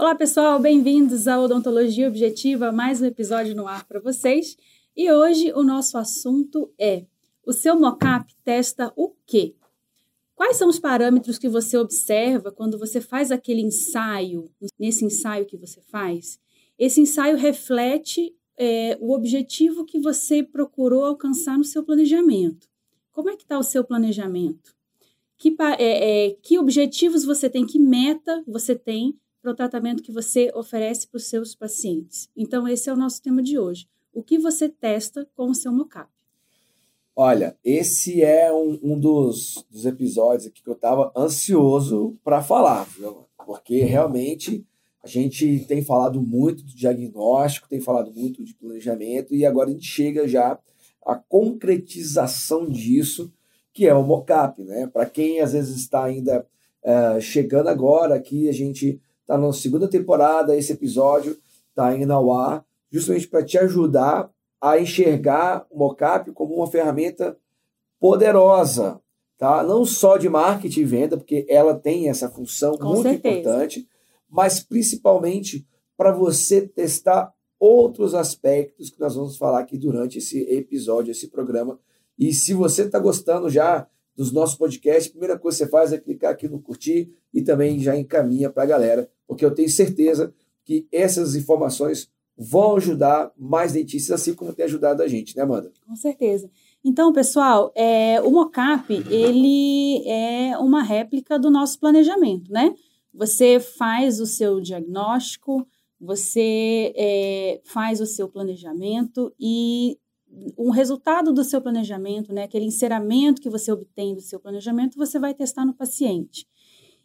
Olá, pessoal, bem-vindos à Odontologia Objetiva, mais um episódio no ar para vocês. E hoje o nosso assunto é: o seu mocap testa o quê? Quais são os parâmetros que você observa quando você faz aquele ensaio, nesse ensaio que você faz? Esse ensaio reflete é, o objetivo que você procurou alcançar no seu planejamento. Como é que está o seu planejamento? Que, é, é, que objetivos você tem, que meta você tem para o tratamento que você oferece para os seus pacientes. Então, esse é o nosso tema de hoje. O que você testa com o seu mocap? Olha, esse é um, um dos, dos, episódios aqui que eu estava ansioso para falar, viu? porque realmente a gente tem falado muito de diagnóstico, tem falado muito de planejamento, e agora a gente chega já à concretização disso, que é o mocap. Né? Para quem às vezes está ainda uh, chegando agora aqui, a gente Está na segunda temporada, esse episódio está indo ao ar, justamente para te ajudar a enxergar o mocap como uma ferramenta poderosa, tá? Não só de marketing e venda, porque ela tem essa função Com muito certeza. importante, mas principalmente para você testar outros aspectos que nós vamos falar aqui durante esse episódio, esse programa. E se você está gostando já dos nossos podcasts, a primeira coisa que você faz é clicar aqui no curtir e também já encaminha para a galera, porque eu tenho certeza que essas informações vão ajudar mais dentistas, assim como tem ajudado a gente, né, Amanda? Com certeza. Então, pessoal, é, o mocap, ele é uma réplica do nosso planejamento, né? Você faz o seu diagnóstico, você é, faz o seu planejamento e um resultado do seu planejamento, né, aquele enceramento que você obtém do seu planejamento, você vai testar no paciente.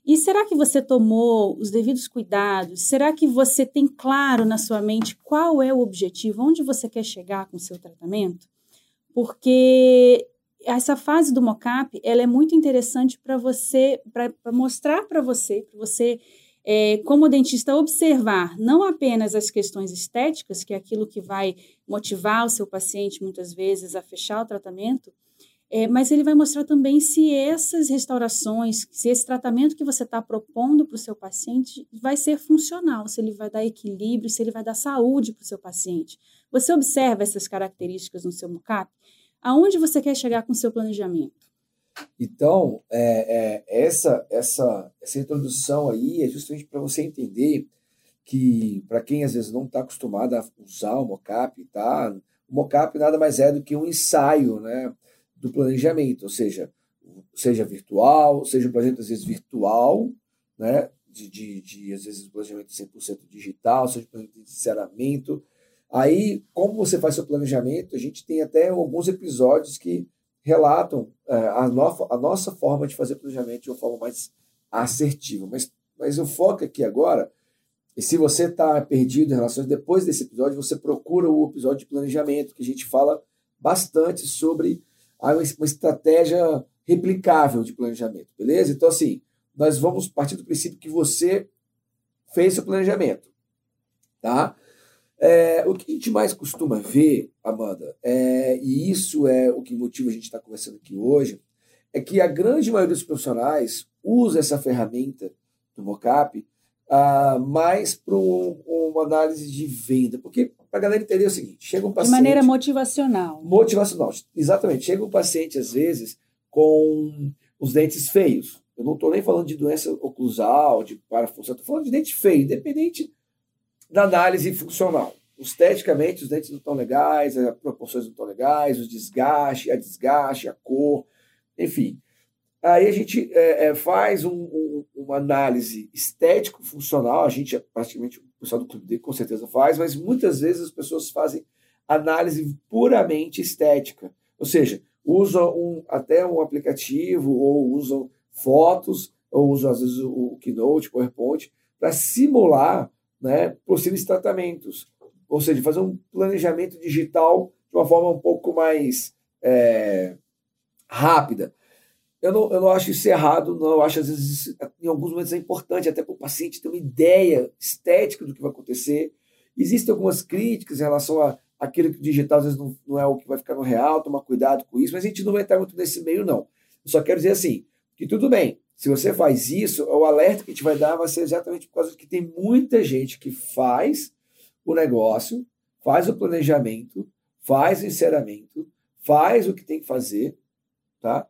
E será que você tomou os devidos cuidados? Será que você tem claro na sua mente qual é o objetivo, onde você quer chegar com o seu tratamento? Porque essa fase do mocap, ela é muito interessante para você, para mostrar para você, para você é, como dentista, observar não apenas as questões estéticas, que é aquilo que vai motivar o seu paciente muitas vezes a fechar o tratamento, é, mas ele vai mostrar também se essas restaurações, se esse tratamento que você está propondo para o seu paciente vai ser funcional, se ele vai dar equilíbrio, se ele vai dar saúde para o seu paciente. Você observa essas características no seu mocap? Aonde você quer chegar com o seu planejamento? Então, é, é, essa, essa, essa introdução aí é justamente para você entender que, para quem às vezes não está acostumado a usar o mocap, tá? o mocap nada mais é do que um ensaio né, do planejamento, ou seja, seja virtual, seja um planejamento às vezes virtual, né, de, de, de às vezes um planejamento 100% digital, seja um planejamento de sinceramento. Aí, como você faz seu planejamento, a gente tem até alguns episódios que relatam é, a, no, a, nossa forma de fazer planejamento de uma forma mais assertiva. Mas, mas o foco aqui agora, e se você está perdido em relação depois desse episódio, você procura o episódio de planejamento, que a gente fala bastante sobre uma estratégia replicável de planejamento, beleza? Então, assim, nós vamos partir do princípio que você fez seu planejamento, tá? É, o que a gente mais costuma ver, Amanda, é, e isso é o que motiva a gente estar conversando aqui hoje, é que a grande maioria dos profissionais usa essa ferramenta do mocap ah, mais para um, uma análise de venda. Porque, para a galera entender é o seguinte, chega um paciente... De maneira motivacional. Motivacional, exatamente. Chega um paciente, às vezes, com os dentes feios. Eu não estou nem falando de doença oclusal, de parafunção, estou falando de dente feio, independente da análise funcional. Esteticamente, os dentes não estão legais, as proporções não estão legais, o desgaste, a desgaste, a cor, enfim. Aí a gente é, é, faz um, um, uma análise estético-funcional, a gente, praticamente, o pessoal do Clube D com certeza faz, mas muitas vezes as pessoas fazem análise puramente estética. Ou seja, usam um, até um aplicativo, ou usam fotos, ou usam às vezes o Keynote, PowerPoint, para simular né, possíveis tratamentos. Ou seja, fazer um planejamento digital de uma forma um pouco mais é, rápida. Eu não, eu não acho isso errado, não. Eu acho, às vezes, em alguns momentos é importante até para o paciente ter uma ideia estética do que vai acontecer. Existem algumas críticas em relação a aquilo que o digital às vezes não, não é o que vai ficar no real, tomar cuidado com isso, mas a gente não vai estar muito nesse meio, não. Eu só quero dizer assim, que tudo bem, Se você faz isso, o alerta que a gente vai dar vai ser exatamente por causa que tem muita gente que faz o negócio, faz o planejamento, faz o encerramento, faz o que tem que fazer, tá?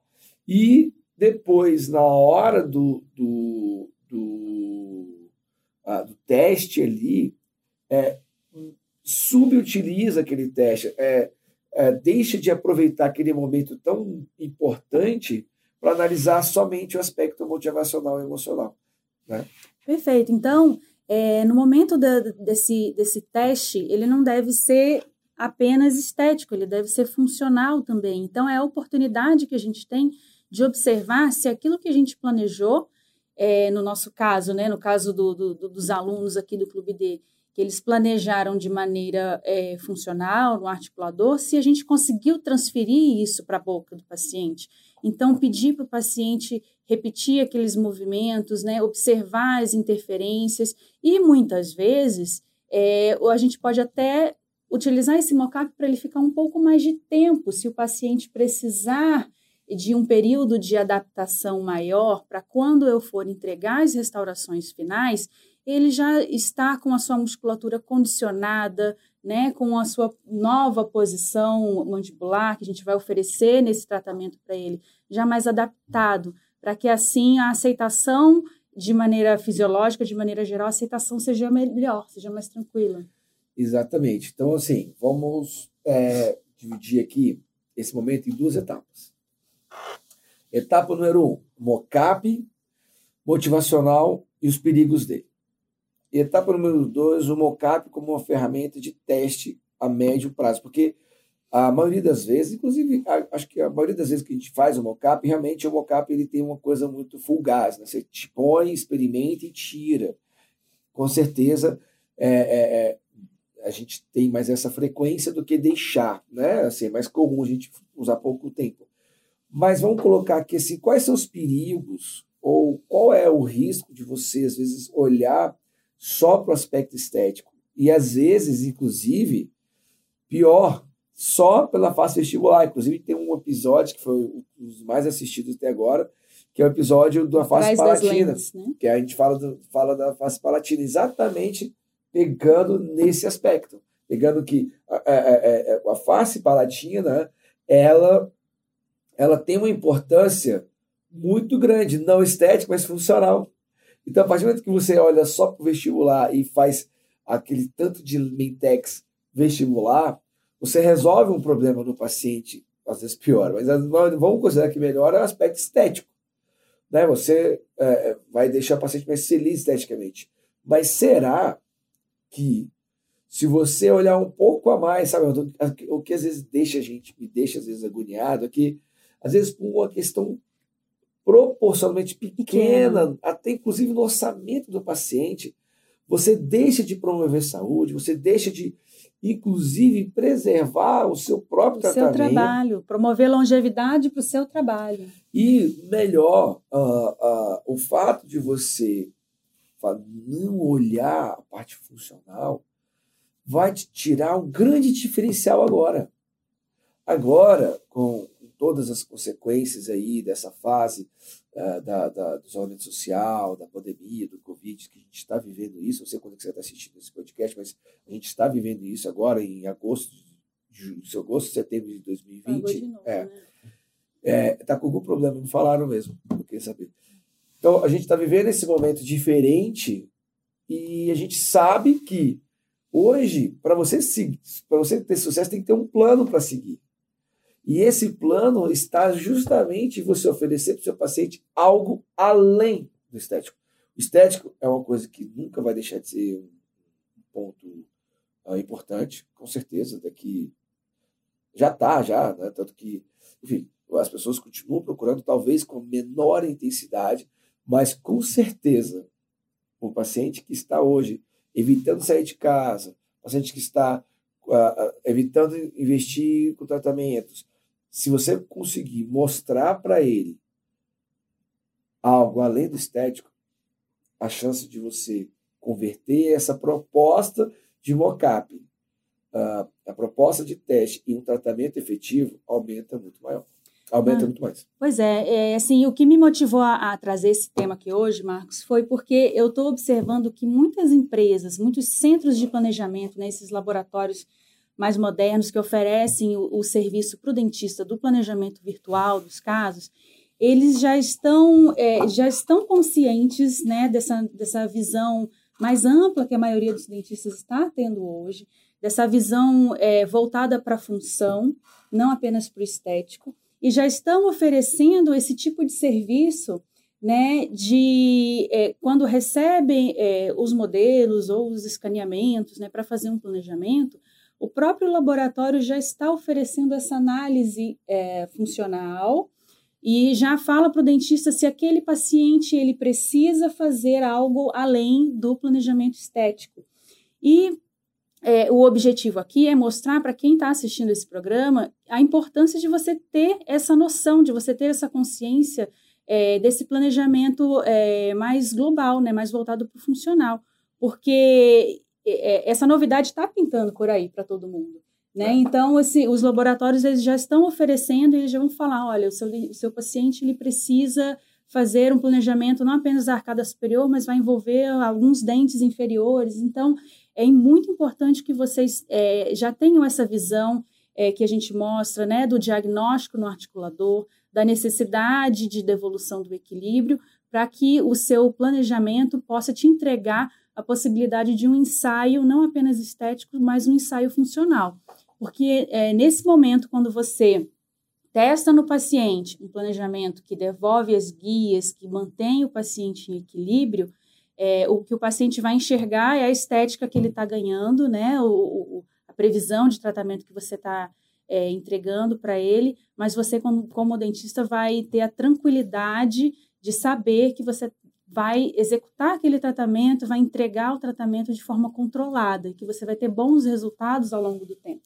E depois, na hora do, do, do, ah, do teste ali, é, subutiliza aquele teste, é, é, deixa de aproveitar aquele momento tão importante para analisar somente o aspecto motivacional e emocional. Né? Perfeito. Então, é, no momento desse, desse teste, ele não deve ser apenas estético, ele deve ser funcional também. Então, é a oportunidade que a gente tem de observar se aquilo que a gente planejou, é, no nosso caso, né, no caso do, do, dos alunos aqui do Clube D, que eles planejaram de maneira é, funcional, no articulador, se a gente conseguiu transferir isso para a boca do paciente. Então, pedir para o paciente repetir aqueles movimentos, né, observar as interferências, e muitas vezes é, a gente pode até utilizar esse mockup para ele ficar um pouco mais de tempo, se o paciente precisar de um período de adaptação maior, para quando eu for entregar as restaurações finais, ele já está com a sua musculatura condicionada, né, com a sua nova posição mandibular que a gente vai oferecer nesse tratamento para ele, já mais adaptado, para que assim a aceitação de maneira fisiológica, de maneira geral, a aceitação seja melhor, seja mais tranquila. Exatamente. Então, assim, vamos é, dividir aqui esse momento em duas etapas. Etapa número um, mocap motivacional e os perigos dele. Etapa número dois, o mocap como uma ferramenta de teste a médio prazo, porque a maioria das vezes, inclusive, acho que a maioria das vezes que a gente faz o mocap, realmente o mocap ele tem uma coisa muito fugaz, né? Você te põe, experimenta e tira. Com certeza, é, é, é, a gente tem mais essa frequência do que deixar, né? Assim, é mais comum a gente usar pouco tempo. Mas vamos colocar aqui assim, quais são os perigos ou qual é o risco de você às vezes olhar só para o aspecto estético. E às vezes, inclusive, pior, só pela face vestibular. Inclusive, tem um episódio que foi um dos mais assistidos até agora, que é o episódio da face palatina. Lentes, né? Que a gente fala, do, fala da face palatina, exatamente pegando nesse aspecto. Pegando que a, a, a, a face palatina, ela, ela tem uma importância muito grande, não estética, mas funcional. Então, a partir do momento que você olha só para o vestibular e faz aquele tanto de mentex vestibular, você resolve um problema no paciente, às vezes pior, mas vamos considerar que melhora é o aspecto estético. Né? Você é, vai deixar o paciente mais feliz esteticamente. Mas será que se você olhar um pouco a mais, sabe, o que às vezes deixa a gente, me deixa às vezes agoniado, é que às vezes por uma questão proporcionalmente pequena, até inclusive no orçamento do paciente, você deixa de promover saúde, você deixa de, inclusive, preservar o seu próprio o tratamento. seu trabalho, promover longevidade para o seu trabalho. E, melhor, uh, uh, o fato de você não olhar a parte funcional vai te tirar um grande diferencial agora. Agora, com todas as consequências aí dessa fase uh, da, da, do isolamento social, da pandemia, do Covid, que a gente está vivendo isso. Não sei quando é você está assistindo esse podcast, mas a gente está vivendo isso agora em agosto, de, agosto, setembro de 2020. De novo, é. Né? É, tá com algum problema, me falaram mesmo, não queria saber. Então, a gente está vivendo esse momento diferente e a gente sabe que hoje, para você, para você ter sucesso, tem que ter um plano para seguir. E esse plano está justamente você oferecer para o seu paciente algo além do estético. O estético é uma coisa que nunca vai deixar de ser um ponto uh, importante, com certeza, daqui já está, já, né? tanto que, enfim, as pessoas continuam procurando, talvez com menor intensidade, mas com certeza o paciente que está hoje evitando sair de casa, paciente que está uh, evitando investir com tratamentos, se você conseguir mostrar para ele algo além do estético, a chance de você converter essa proposta de mocap, uh, a proposta de teste em um tratamento efetivo, aumenta muito maior. aumenta ah, muito mais. Pois é, é, assim, o que me motivou a, a trazer esse tema aqui hoje, Marcos, foi porque eu estou observando que muitas empresas, muitos centros de planejamento, né, esses laboratórios mais modernos que oferecem o, o serviço para o dentista do planejamento virtual dos casos, eles já estão, é, já estão conscientes né, dessa, dessa visão mais ampla que a maioria dos dentistas está tendo hoje, dessa visão é, voltada para a função, não apenas para o estético, e já estão oferecendo esse tipo de serviço né, de é, quando recebem é, os modelos ou os escaneamentos né, para fazer um planejamento, o próprio laboratório já está oferecendo essa análise é, funcional e já fala para o dentista se aquele paciente ele precisa fazer algo além do planejamento estético. E é, o objetivo aqui é mostrar para quem está assistindo esse programa a importância de você ter essa noção, de você ter essa consciência é, desse planejamento é, mais global, né, mais voltado para o funcional, porque é, essa novidade está pintando por aí para todo mundo. Né? Então, esse, os laboratórios eles já estão oferecendo, eles já vão falar, olha, o seu, o seu paciente ele precisa fazer um planejamento não apenas da arcada superior, mas vai envolver alguns dentes inferiores. Então, é muito importante que vocês é, já tenham essa visão é, que a gente mostra, né, do diagnóstico no articulador, da necessidade de devolução do equilíbrio, para que o seu planejamento possa te entregar a possibilidade de um ensaio não apenas estético, mas um ensaio funcional. Porque é, nesse momento, quando você testa no paciente um planejamento que devolve as guias, que mantém o paciente em equilíbrio, é, o que o paciente vai enxergar é a estética que ele está ganhando, né? O, o, a previsão de tratamento que você está é, entregando para ele, mas você, como, como dentista, vai ter a tranquilidade de saber que você vai executar aquele tratamento, vai entregar o tratamento de forma controlada, que você vai ter bons resultados ao longo do tempo.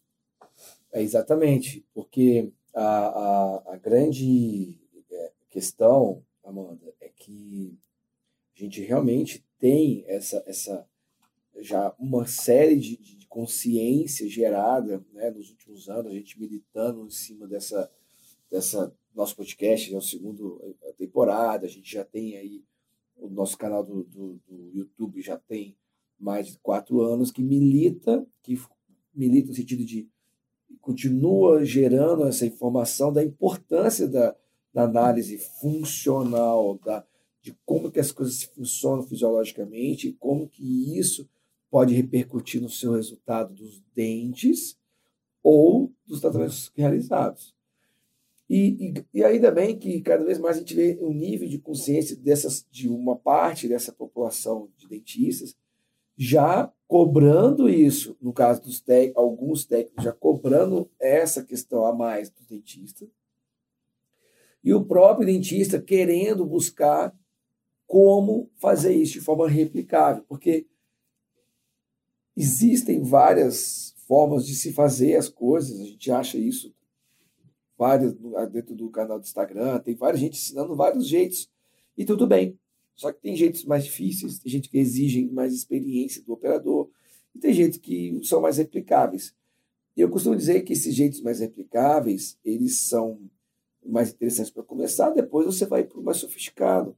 É exatamente, porque a, a, a grande é, questão, Amanda, é que a gente realmente tem essa, essa já uma série de, de consciência gerada né, nos últimos anos, a gente militando em cima dessa, dessa nosso podcast, é a segunda temporada, a gente já tem aí o nosso canal do, do, do, YouTube já tem mais de quatro anos, que milita, que milita no sentido de continua gerando essa informação da importância da, da análise funcional, da, de como que as coisas funcionam fisiologicamente e como que isso pode repercutir no seu resultado dos dentes ou dos tratamentos realizados. E, e, e, ainda bem que cada vez mais a gente vê um nível de consciência dessas, de uma parte dessa população de dentistas já cobrando isso, no caso dos técnicos, alguns técnicos já cobrando essa questão a mais do dentista, e o próprio dentista querendo buscar como fazer isso de forma replicável, porque existem várias formas de se fazer as coisas, a gente acha isso várias dentro do canal do Instagram, tem várias gente ensinando vários jeitos. E tudo bem. Só que tem jeitos mais difíceis, tem gente que exigem mais experiência do operador, e tem jeitos que são mais replicáveis. E eu costumo dizer que esses jeitos mais replicáveis, eles são mais interessantes para começar, depois você vai para o mais sofisticado.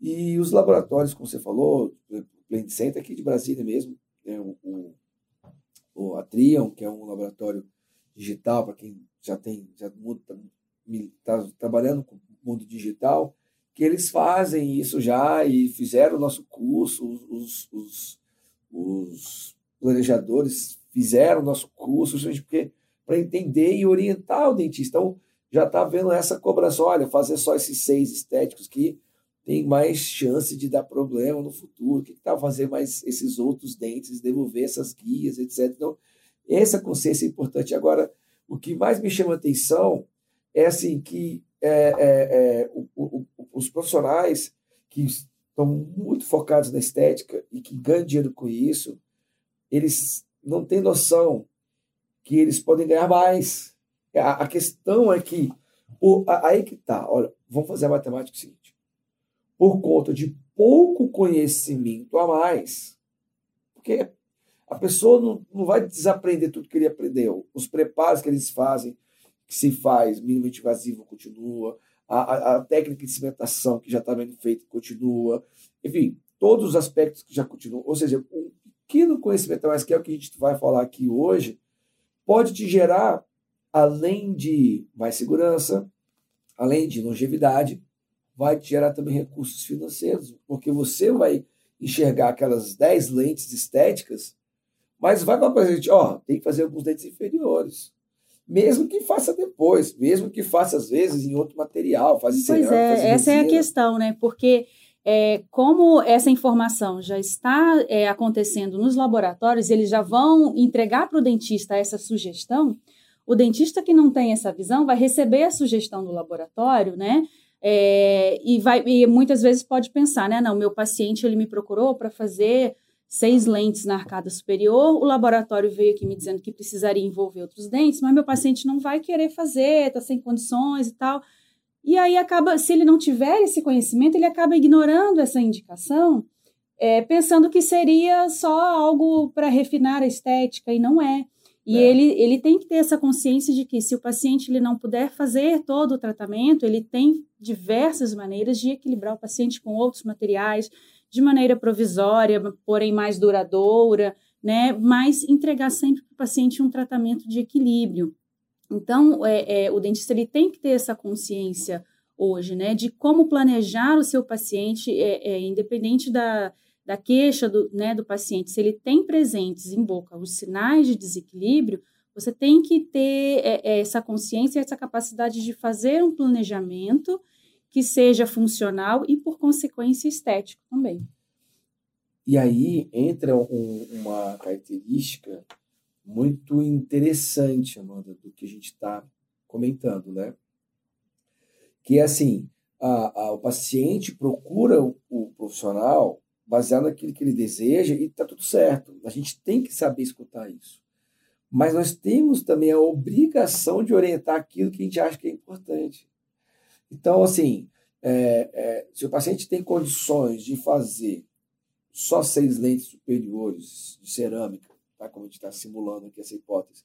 E os laboratórios, como você falou, o Blend Center aqui de Brasília mesmo, é o, o, Atrion, que é um laboratório digital para quem já tem, já está tá trabalhando com o mundo digital, que eles fazem isso já e fizeram o nosso curso, os, os, os planejadores fizeram o nosso curso, porque para entender e orientar o dentista. Então, já está vendo essa cobrança, olha, fazer só esses seis estéticos que tem mais chance de dar problema no futuro, que tal fazer mais esses outros dentes, devolver essas guias, etc. Então, essa consciência é importante. Agora, o que mais me chama a atenção é assim que é, é, é, o, o, os profissionais que estão muito focados na estética e que ganham dinheiro com isso, eles não têm noção que eles podem ganhar mais. A, a questão é que, o, a, aí que tá, olha, vamos fazer a matemática seguinte. Por conta de pouco conhecimento a mais, porque a pessoa não, não vai desaprender tudo que ele aprendeu. Os preparos que eles fazem, que se faz minimamente invasivo continua, a, a, a técnica de cimentação que já está bem feita continua, enfim, todos os aspectos que já continuam. Ou seja, um pequeno conhecimento mais, que é o que a gente vai falar aqui hoje, pode te gerar, além de mais segurança, além de longevidade, vai te gerar também recursos financeiros, porque você vai enxergar aquelas 10 lentes estéticas, mas vai para a gente, ó, tem que fazer alguns dentes inferiores. Mesmo que faça depois, mesmo que faça às vezes em outro material, faz Pois é, essa é a questão, né? Porque é, como essa informação já está é, acontecendo nos laboratórios, eles já vão entregar para o dentista essa sugestão. O dentista que não tem essa visão vai receber a sugestão do laboratório, né? É, e, vai, e muitas vezes pode pensar, né? Não, meu paciente ele me procurou para fazer seis lentes na arcada superior, o laboratório veio aqui me dizendo que precisaria envolver outros dentes, mas meu paciente não vai querer fazer, está sem condições e tal. E aí acaba, se ele não tiver esse conhecimento, ele acaba ignorando essa indicação, é, pensando que seria só algo para refinar a estética, e não é. E é. ele, ele tem que ter essa consciência de que se o paciente ele não puder fazer todo o tratamento, ele tem diversas maneiras de equilibrar o paciente com outros materiais, de maneira provisória, porém mais duradoura, né? Mas entregar sempre para o paciente um tratamento de equilíbrio. Então, é, é, o dentista ele tem que ter essa consciência hoje, né, de como planejar o seu paciente, é, é, independente da, da queixa do, né, do paciente, se ele tem presentes em boca os sinais de desequilíbrio, você tem que ter é, é, essa consciência, essa capacidade de fazer um planejamento que seja funcional e, por consequência, estético também. E aí entra um, uma característica muito interessante, Amanda, do que a gente está comentando, né? Que é assim, a, a, o paciente procura o, o, profissional baseado naquilo que ele deseja e está tudo certo. A gente tem que saber escutar isso. Mas nós temos também a obrigação de orientar aquilo que a gente acha que é importante. Então, assim, é, é, se o paciente tem condições de fazer só seis lentes superiores de cerâmica, tá? como a gente está simulando aqui essa hipótese.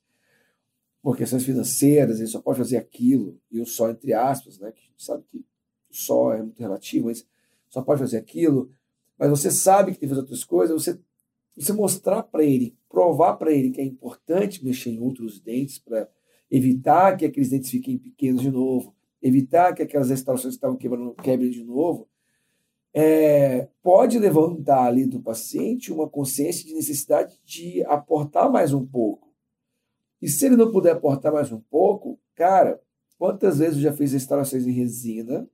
Por questões financeiras, ele só pode fazer aquilo, e o só entre aspas, né? que a gente sabe que o só é muito relativo, mas só pode fazer aquilo, mas você sabe que tem que fazer outras coisas, você, você mostrar para ele, provar para ele que é importante mexer em outros dentes para evitar que aqueles dentes fiquem pequenos de novo, evitar que aquelas restaurações que estavam quebrando quebrem de novo, é, pode levantar ali do paciente uma consciência de necessidade de aportar mais um pouco. E se ele não puder aportar mais um pouco, cara, quantas vezes eu já fiz restaurações em resina,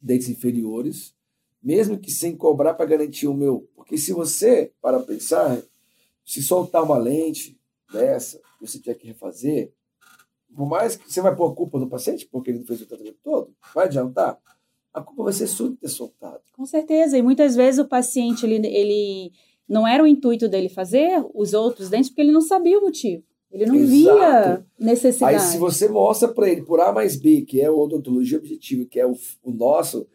dentes inferiores, mesmo que sem cobrar para garantir o meu. Porque se você, para pensar, se soltar uma lente dessa, você tiver que refazer, por mais que você vai pôr a culpa no paciente, porque ele não fez o tratamento todo, vai adiantar? a culpa vai ser sua de ter soltado. Com certeza, e muitas vezes o paciente, ele, ele não era o intuito dele fazer os outros dentes, porque ele não sabia o motivo. Ele não Exato. via necessidade. Aí, se você mostra para ele por A mais B, que é a odontologia objetiva, que é o, o nosso,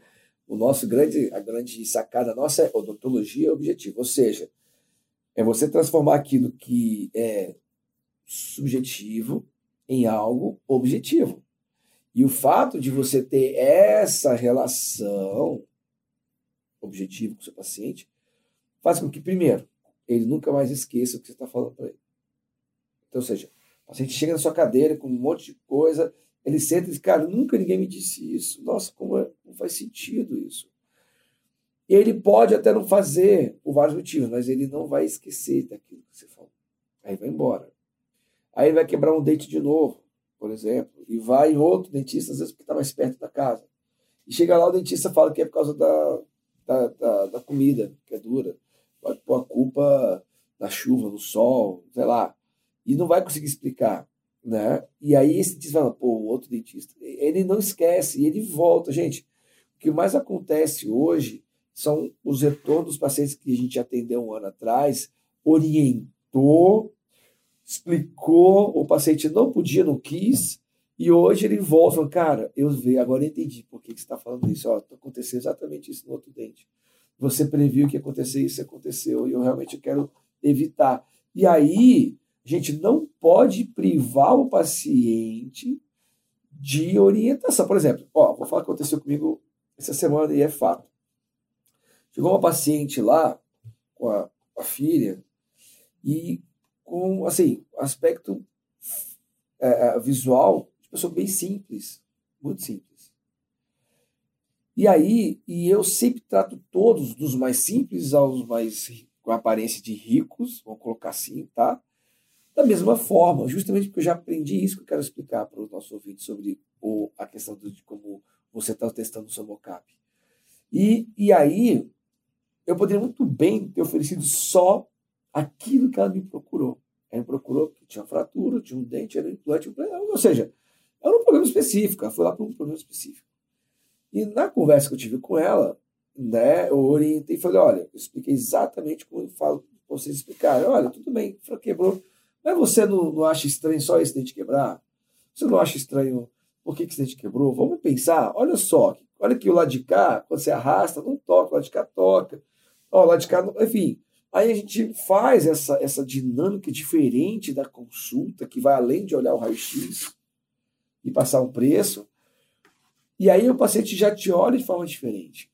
o nosso grande, a grande sacada nossa é odontologia objetiva. Ou seja, é você transformar aquilo que é subjetivo em algo objetivo. E o fato de você ter essa relação objetiva com o seu paciente faz com que, primeiro, ele nunca mais esqueça o que você está falando para ele. Então, ou seja, o paciente chega na sua cadeira com um monte de coisa, ele senta e diz, cara, nunca ninguém me disse isso. Nossa, como é, não faz sentido isso. E ele pode até não fazer por vários motivos, mas ele não vai esquecer daquilo que você falou. Aí vai embora. Aí vai quebrar um dente de novo por exemplo, e vai em outro dentista, às vezes porque está mais perto da casa. E chega lá, o dentista fala que é por causa da, da, da, da comida, que é dura. Vai pôr a culpa na chuva, no sol, sei lá. E não vai conseguir explicar. Né? E aí esse dentista fala, pô, o outro dentista. Ele não esquece, e ele volta. Gente, o que mais acontece hoje são os retornos dos pacientes que a gente atendeu um ano atrás, orientou explicou, o paciente não podia, não quis, e hoje ele volta fala, cara, eu vi, agora eu entendi por que, que você está falando isso. Ó, aconteceu exatamente isso no outro dente. Você previu que ia acontecer isso, aconteceu, e eu realmente quero evitar. E aí, A gente não pode privar o paciente de orientação. Por exemplo, ó, vou falar o que aconteceu comigo essa semana e é fato. Chegou uma paciente lá com a, a filha e com, assim, aspecto é, é, visual de pessoa bem simples, muito simples. E aí, e eu sempre trato todos, dos mais simples aos mais com aparência de ricos, vamos colocar assim, tá? Da mesma forma, justamente porque eu já aprendi isso que eu quero explicar para os nossos ouvintes sobre o, a questão de como você está testando o seu mocap. E, e aí, eu poderia muito bem ter oferecido só aquilo que ela me procurou. Ela me procurou porque tinha fratura, tinha um dente, era um implante, ou seja, era um problema específico, ela foi lá para um problema específico. E na conversa que eu tive com ela, né, eu orientei e falei, olha, eu expliquei exatamente como eu falo vocês explicarem. Olha, tudo bem, quebrou. Mas você não, não acha estranho só esse dente quebrar? Você não acha estranho por que, que esse dente quebrou? Vamos pensar, olha só, olha que o lado de cá, quando você arrasta, não toca, o lado de cá toca. Ó, o lado de cá, enfim. Aí a gente faz essa, essa dinâmica diferente da consulta, que vai além de olhar o raio-x e passar um preço. E aí o paciente já te olha de forma diferente.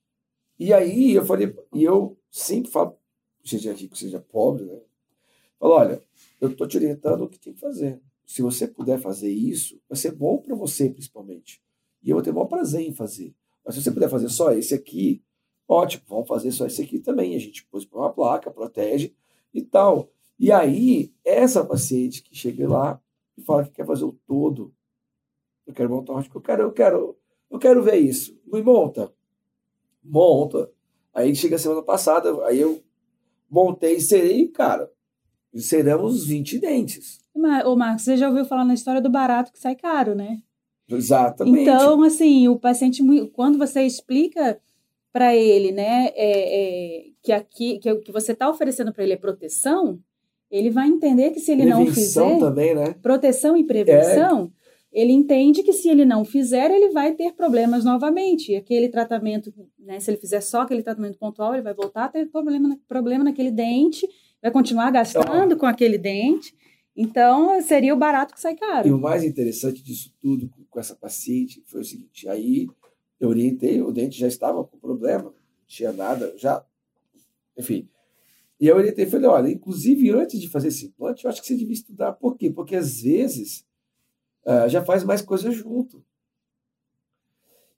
E aí eu falei, e eu sempre falo, seja rico, seja pobre, né? Falo, olha, eu estou te orientando o que tem que fazer. Se você puder fazer isso, vai ser bom para você, principalmente. E eu vou ter o maior prazer em fazer. Mas se você puder fazer só esse aqui, ótimo, vamos fazer só esse aqui também. A gente pôs para uma placa, protege e tal. E aí, essa paciente que chega lá e fala que quer fazer o todo, eu quero montar um eu quero, eu quero, eu quero ver isso. Me monta monta. Aí chega a semana passada, aí eu montei e serei, cara, seramos 20 dentes. Mas, ô Marcos, você já ouviu falar na história do barato que sai caro, né? Exatamente. Então, assim, o paciente, quando você explica para ele, né, é, é, que aqui que, que você está oferecendo para ele é proteção, ele vai entender que se ele prevenção não fizer também, né? proteção e prevenção, ele entende que se ele não fizer, ele vai ter problemas novamente. E aquele tratamento, né, se ele fizer só aquele tratamento pontual, ele vai voltar a ter problema, problema naquele dente, vai continuar gastando com aquele dente. Então, seria o barato que sai caro. E o mais interessante disso tudo com essa paciente foi o seguinte: aí eu orientei, o dente já estava com problema, tinha nada, já. Enfim. E eu orientei e falei: olha, inclusive antes de fazer esse implante, eu acho que você devia estudar. Por quê? Porque às vezes uh, já faz mais coisas junto.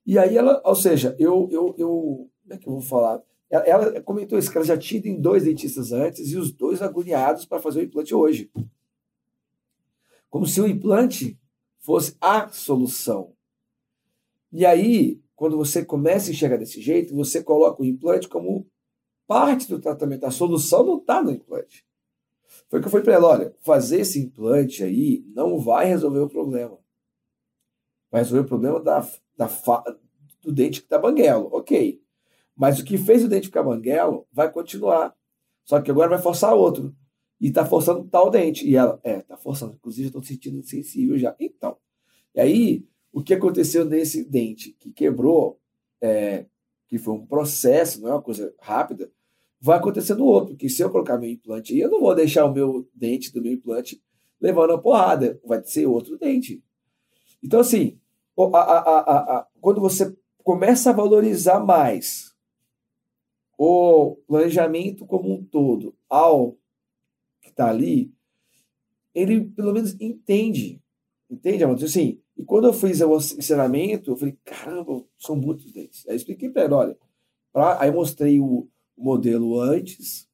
E aí ela, ou seja, eu, eu, eu como é que eu vou falar? Ela, ela comentou isso, que ela já tinha em dois dentistas antes e os dois agoniados para fazer o implante hoje. Como se o implante fosse a solução. E aí, quando você começa a enxergar desse jeito, você coloca o implante como parte do tratamento. A solução não está no implante. Foi que eu falei para ela: olha, fazer esse implante aí não vai resolver o problema. Vai resolver o problema da, da do dente que está banguelo. Ok. Mas o que fez o dente ficar banguelo vai continuar. Só que agora vai forçar outro. E está forçando tal dente. E ela, é, está forçando. Inclusive, eu estou sentindo sensível já. Então. E aí, o que aconteceu nesse dente que quebrou, é, que foi um processo, não é uma coisa rápida, vai acontecer no outro, porque se eu colocar meu implante aí, eu não vou deixar o meu dente do meu implante levando a porrada, vai ser outro dente. Então, assim, a, a, a, quando você começa a valorizar mais o planejamento como um todo ao que está ali, ele pelo menos entende. Entende, amor? Assim, e quando eu fiz o ensinamento, eu falei, caramba, são muitos dentes. Aí eu expliquei para ela, olha, pra, aí eu mostrei o, modelo antes,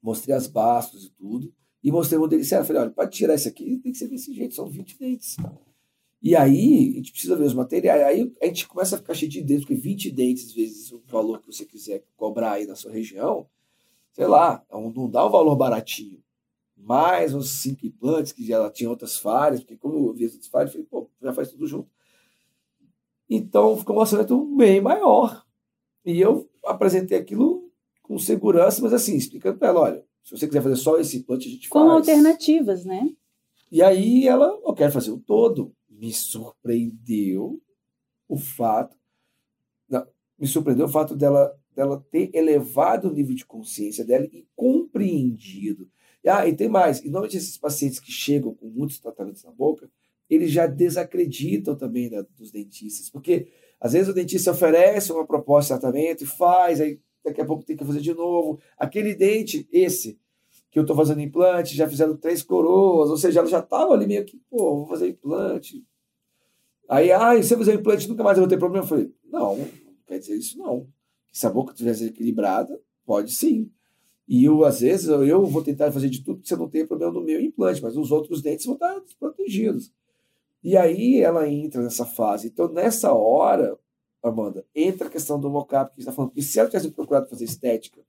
mostrei as bastos e tudo, e mostrei o modelo inicial. Falei, olha, para tirar isso aqui tem que ser desse jeito, são 20 dentes. E aí, a gente precisa ver os materiais. Aí a gente começa a ficar cheio de dentes, porque 20 dentes, vezes, o valor que você quiser cobrar aí na sua região, sei lá, não dá um valor baratinho. Mais uns cinco implantes, que já tinha outras falhas, porque como eu vi outras falhas, falei, pô, já faz tudo junto. Então ficou um orçamento bem maior. E eu apresentei aquilo com segurança, mas assim, explicando para ela, olha, se você quiser fazer só esse implante, a gente com faz. Com alternativas, né? E aí ela, eu quero fazer o todo. Me surpreendeu o fato, não, me surpreendeu o fato dela dela ter elevado o nível de consciência dela e compreendido. Ah, e tem mais, e normalmente esses pacientes que chegam com muitos tratamentos na boca, eles já desacreditam também da, dos dentistas, porque às vezes o dentista oferece uma proposta de tratamento e faz, aí daqui a pouco tem que fazer de novo. Aquele dente, esse, que eu estou fazendo implante, já fizeram três coroas, ou seja, ela já estava ali meio que, pô, vou fazer implante. Aí, ah, se eu fizer implante, nunca mais eu vou ter problema. Eu falei, não, não quer dizer isso não. Se a boca estiver equilibrada, pode sim. E eu, às vezes, eu vou tentar fazer de tudo que você não tenha problema no meu implante, mas os outros dentes vão estar desprotegidos. E aí ela entra nessa fase. Então, nessa hora, Amanda, entra a questão do mocap que está falando. Porque se ela tivesse procurado fazer estética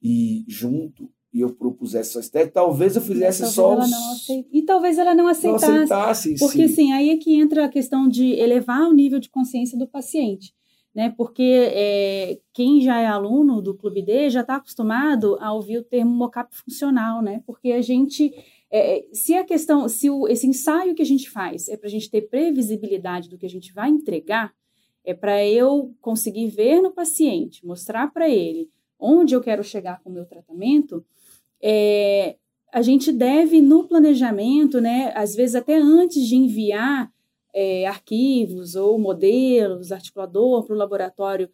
e junto e eu propusesse só estética, talvez eu fizesse só os... Aceit... E talvez ela não aceitasse. Não aceitasse porque, sim. assim, aí é que entra a questão de elevar o nível de consciência do paciente né? Porque é, quem já é aluno do Clube D já está acostumado a ouvir o termo mocap funcional, né? Porque a gente, é, se a questão, se o, esse ensaio que a gente faz é para a gente ter previsibilidade do que a gente vai entregar, é para eu conseguir ver no paciente, mostrar para ele onde eu quero chegar com o meu tratamento, é, a gente deve, no planejamento, né, às vezes até antes de enviar é, arquivos ou modelos, articulador para o laboratório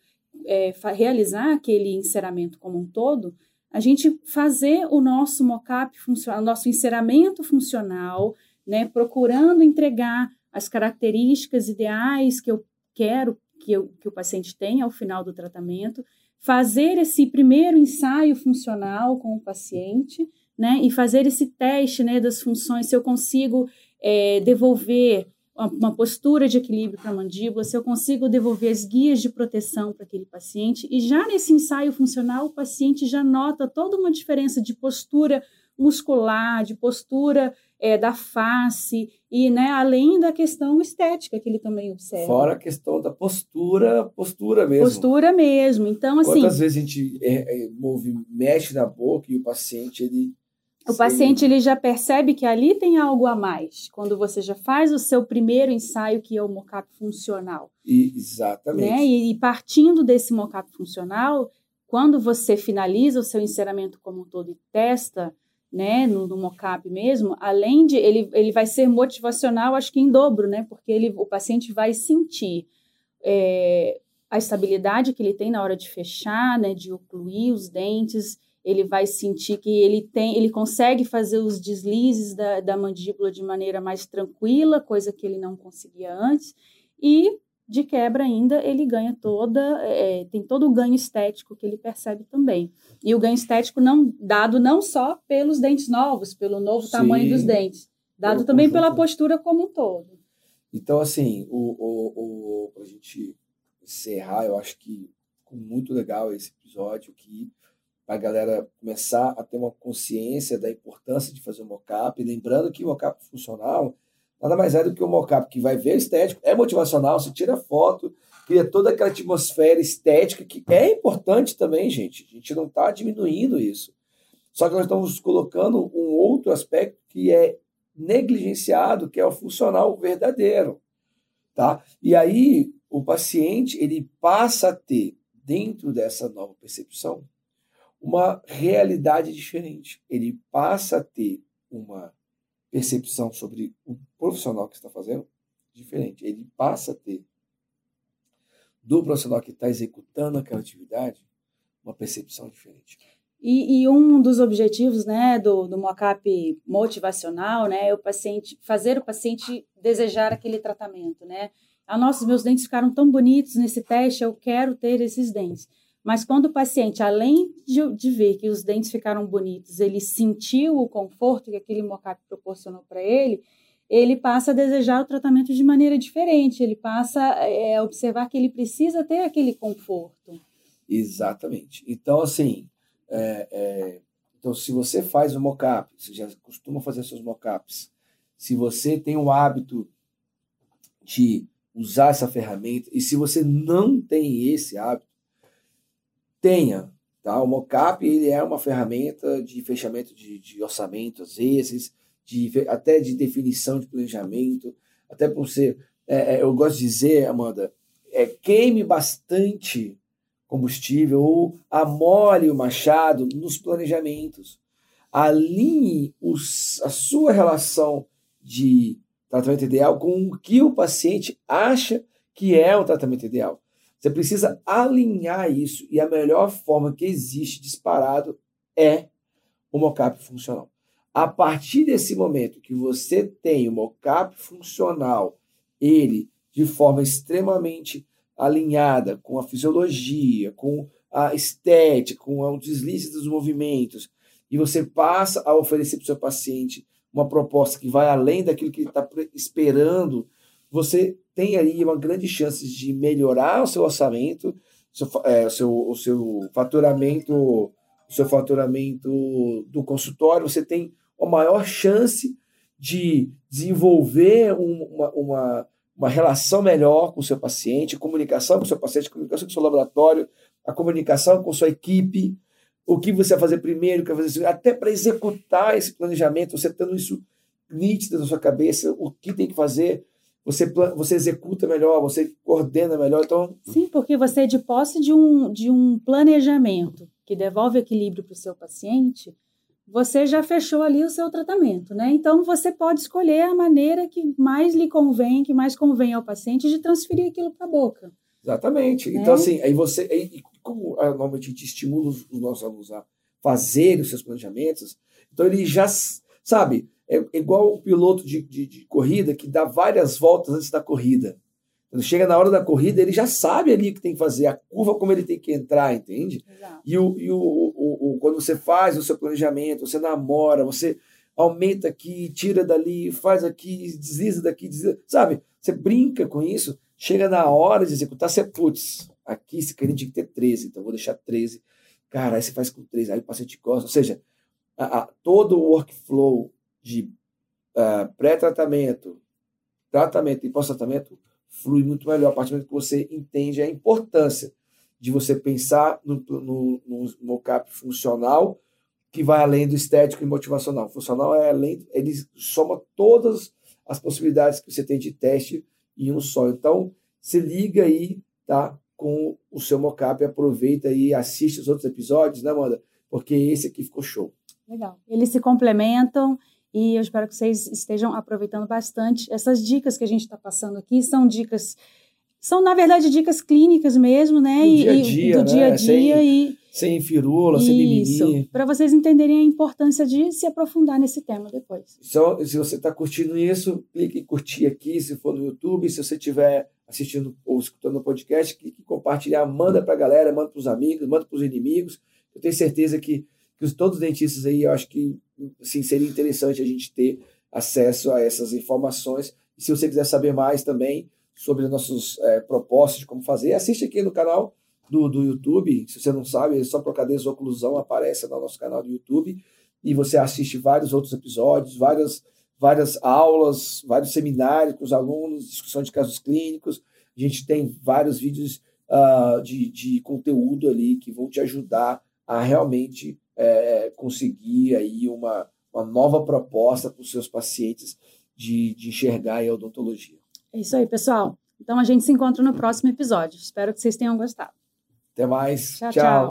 é, realizar aquele enceramento como um todo, a gente fazer o nosso mockup funcional, o nosso enceramento funcional, né, procurando entregar as características ideais que eu quero que, eu, que o paciente tenha ao final do tratamento, fazer esse primeiro ensaio funcional com o paciente, né, e fazer esse teste, né, das funções, se eu consigo é, devolver uma postura de equilíbrio para a mandíbula, se eu consigo devolver as guias de proteção para aquele paciente. E já nesse ensaio funcional, o paciente já nota toda uma diferença de postura muscular, de postura é, da face, e né, além da questão estética que ele também observa. Fora a questão da postura, postura mesmo. Postura mesmo. Então, assim. Quantas vezes a gente é, é, move, mexe na boca e o paciente ele o Sim. paciente ele já percebe que ali tem algo a mais quando você já faz o seu primeiro ensaio, que é o mockup funcional. E, exatamente. Né? E, e, partindo desse mockup funcional, quando você finaliza o seu enceramento como um todo e testa né, no, no mockup mesmo, além de ele, ele vai ser motivacional, acho que em dobro, né? Porque ele, o paciente vai sentir é, a estabilidade que ele tem na hora de fechar, né, de ocluir os dentes ele vai sentir que ele tem, ele consegue fazer os deslizes da, da mandíbula de maneira mais tranquila, coisa que ele não conseguia antes, e de quebra ainda ele ganha toda, é, tem todo o ganho estético que ele percebe também. E o ganho estético não dado não só pelos dentes novos, pelo novo Sim, tamanho dos dentes, dado também conjunto. pela postura como um todo. Então, assim, o, o, o, para a gente encerrar, eu acho que ficou muito legal esse episódio que a galera começar a ter uma consciência da importância de fazer o mockup, lembrando que o mockup funcional nada mais é do que o mockup que vai ver estético, é motivacional, você tira foto, cria toda aquela atmosfera estética que é importante também, gente. A gente não está diminuindo isso. Só que nós estamos colocando um outro aspecto que é negligenciado, que é o funcional verdadeiro, tá? E aí o paciente ele passa a ter dentro dessa nova percepção uma realidade diferente. Ele passa a ter uma percepção sobre o profissional que está fazendo diferente. Ele passa a ter do profissional que está executando aquela atividade uma percepção diferente. E, e, um dos objetivos né, do, do mockup motivacional né, é o paciente fazer o paciente desejar aquele tratamento. Né? Ah, nossa, meus dentes ficaram tão bonitos nesse teste, eu quero ter esses dentes. Mas quando o paciente, além de, de, ver que os dentes ficaram bonitos, ele sentiu o conforto que aquele mocap proporcionou para ele, ele passa a desejar o tratamento de maneira diferente, ele passa é, a observar que ele precisa ter aquele conforto. Exatamente. Então, assim, é, é, então, se você faz o mocap, você já costuma fazer seus mocaps, se você tem o hábito de usar essa ferramenta, e se você não tem esse hábito, tenha. Tá? O mockup ele é uma ferramenta de fechamento de, de orçamento, às vezes, de, até de definição de planejamento, até por ser. É, é, eu gosto de dizer, Amanda, é, queime bastante combustível ou amole o machado nos planejamentos. Alinhe os, a sua relação de tratamento ideal com o que o paciente acha que é o tratamento ideal. Você precisa alinhar isso e a melhor forma que existe disparado é o mockup funcional. A partir desse momento que você tem o mockup funcional, ele de forma extremamente alinhada com a fisiologia, com a estética, com o deslize dos movimentos, e você passa a oferecer para o seu paciente uma proposta que vai além daquilo que ele está esperando, você tem aí uma grande chance de melhorar o seu orçamento, seu, é, o, seu, o seu faturamento, o seu faturamento do consultório, você tem uma maior chance de desenvolver uma, uma, uma relação melhor com o seu paciente, comunicação com o seu paciente, comunicação com o seu laboratório, a comunicação com sua equipe, o que você vai fazer primeiro, o que vai fazer segundo, até para executar esse planejamento, você tendo isso nítido na sua cabeça, o que tem que fazer, você, você executa melhor, você coordena melhor. Então... Sim, porque você é de posse de um, de um planejamento que devolve equilíbrio para o seu paciente, você já fechou ali o seu tratamento, né? Então você pode escolher a maneira que mais lhe convém, que mais convém ao paciente de transferir aquilo para a boca. Exatamente. Né? Então, assim, aí você. Aí, como ah, normalmente a gente estimula os, os nossos alunos a fazerem os seus planejamentos, então ele já sabe, é igual o piloto de, de, de, corrida que dá várias voltas antes da corrida. Quando chega na hora da corrida, ele já sabe ali o que tem que fazer, a curva como ele tem que entrar, entende? Exato. E, o, e o, o, o, quando você faz o seu planejamento, você namora, você aumenta aqui, tira dali, faz aqui, desliza daqui, desliza, sabe? Você brinca com isso, chega na hora de executar, você, putz, aqui esse cliente tem que ter 13, então vou deixar 13. Cara, aí você faz com 13, aí o paciente gosta. Ou seja, a, a, todo o workflow de uh, pré-tratamento, tratamento e pós-tratamento flui muito melhor a partir do momento que você entende a importância de você pensar no, no, no funcional que vai além do estético e motivacional. Funcional é além, ele soma todas as possibilidades que você tem de teste em um só. Então, se liga aí, tá? Com o seu mockup, aproveita e assiste os outros episódios, né, Amanda? Porque esse aqui ficou show. Legal. Eles se complementam e eu espero que vocês estejam aproveitando bastante. Essas dicas que a gente está passando aqui são dicas, são na verdade dicas clínicas mesmo, né? Do e, dia a dia, do né? dia a dia sem, e sem firula, sem mimimi. Para vocês entenderem a importância de se aprofundar nesse tema depois. Então, se você está curtindo isso, clique em curtir aqui, se for no YouTube, se você estiver assistindo ou escutando o podcast, clique em compartilhar, manda para a galera, manda para os amigos, manda para os inimigos. Eu tenho certeza que, que todos os dentistas aí, eu acho que assim, seria interessante a gente ter acesso a essas informações. E se você quiser saber mais também sobre as nossas é, propostas de como fazer, assiste aqui no canal do, do YouTube. Se você não sabe, é só procurar Desoclusão, aparece no nosso canal do YouTube. E você assiste vários outros episódios, várias, várias aulas, vários seminários com os alunos, discussão de casos clínicos. A gente tem vários vídeos uh, de, de conteúdo ali que vão te ajudar a realmente é, conseguir aí uma, uma nova proposta para os seus pacientes de, de enxergar a odontologia. É isso aí, pessoal. Então a gente se encontra no próximo episódio. Espero que vocês tenham gostado. Até mais. tchau. tchau. tchau.